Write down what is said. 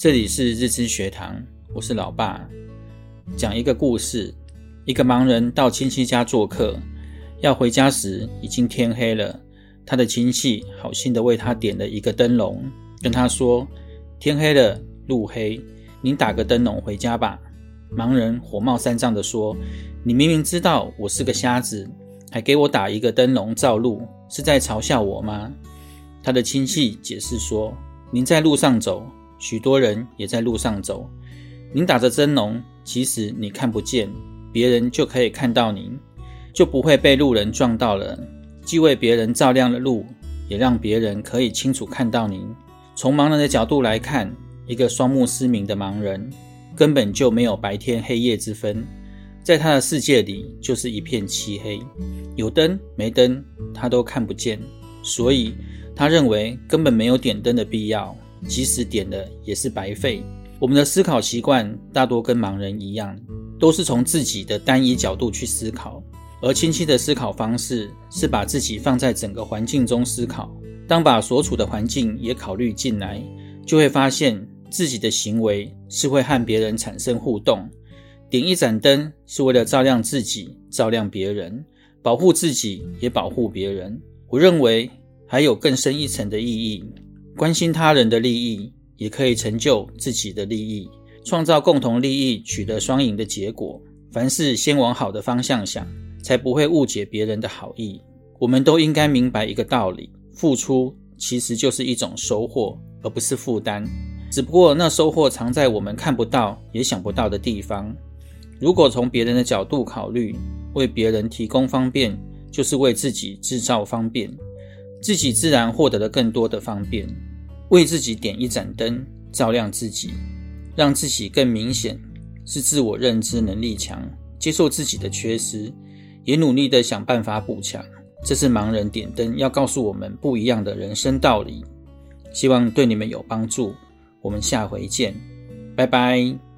这里是日知学堂，我是老爸。讲一个故事：一个盲人到亲戚家做客，要回家时已经天黑了。他的亲戚好心的为他点了一个灯笼，跟他说：“天黑了，路黑，您打个灯笼回家吧。”盲人火冒三丈地说：“你明明知道我是个瞎子，还给我打一个灯笼照路，是在嘲笑我吗？”他的亲戚解释说：“您在路上走。”许多人也在路上走，您打着灯笼，其实你看不见，别人就可以看到您，就不会被路人撞到了。既为别人照亮了路，也让别人可以清楚看到您。从盲人的角度来看，一个双目失明的盲人根本就没有白天黑夜之分，在他的世界里就是一片漆黑，有灯没灯他都看不见，所以他认为根本没有点灯的必要。即使点了也是白费。我们的思考习惯大多跟盲人一样，都是从自己的单一角度去思考。而清晰的思考方式是把自己放在整个环境中思考。当把所处的环境也考虑进来，就会发现自己的行为是会和别人产生互动。点一盏灯是为了照亮自己，照亮别人，保护自己也保护别人。我认为还有更深一层的意义。关心他人的利益，也可以成就自己的利益，创造共同利益，取得双赢的结果。凡事先往好的方向想，才不会误解别人的好意。我们都应该明白一个道理：付出其实就是一种收获，而不是负担。只不过那收获藏在我们看不到、也想不到的地方。如果从别人的角度考虑，为别人提供方便，就是为自己制造方便，自己自然获得了更多的方便。为自己点一盏灯，照亮自己，让自己更明显，是自我认知能力强，接受自己的缺失，也努力的想办法补强。这是盲人点灯要告诉我们不一样的人生道理。希望对你们有帮助。我们下回见，拜拜。